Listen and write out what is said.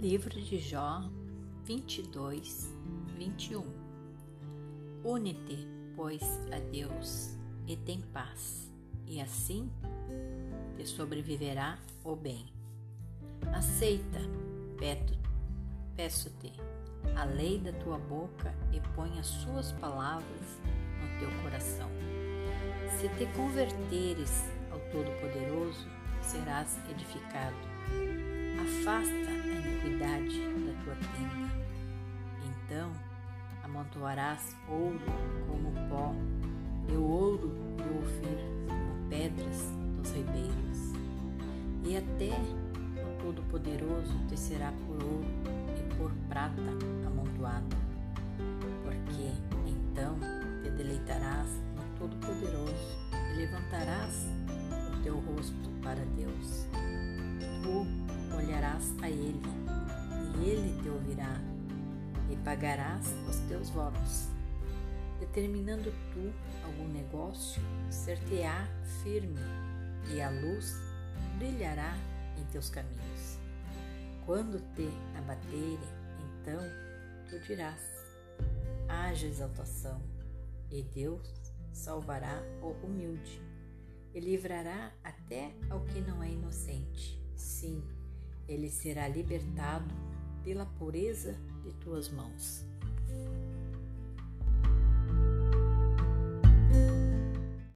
Livro de Jó 22, 21 Une-te, pois, a Deus e tem paz, e assim te sobreviverá o bem. Aceita, peço-te, a lei da tua boca e põe as suas palavras no teu coração. Se te converteres ao Todo-Poderoso, serás edificado. Afasta a iniquidade da tua tenda. Então amontoarás ouro como pó, e o ouro do Ofir como pedras dos ribeiros. E até o Todo-Poderoso te será por ouro e por prata amontoado, porque então te deleitarás no Todo-Poderoso e levantarás o teu rosto para Deus. Tu olharás a Ele, e Ele te ouvirá, e pagarás os teus votos. Determinando tu algum negócio, ser-te-á firme, e a luz brilhará em teus caminhos. Quando te abaterem, então tu dirás: haja exaltação, e Deus salvará o humilde e livrará até ao que não é inocente. Sim, ele será libertado pela pureza de tuas mãos.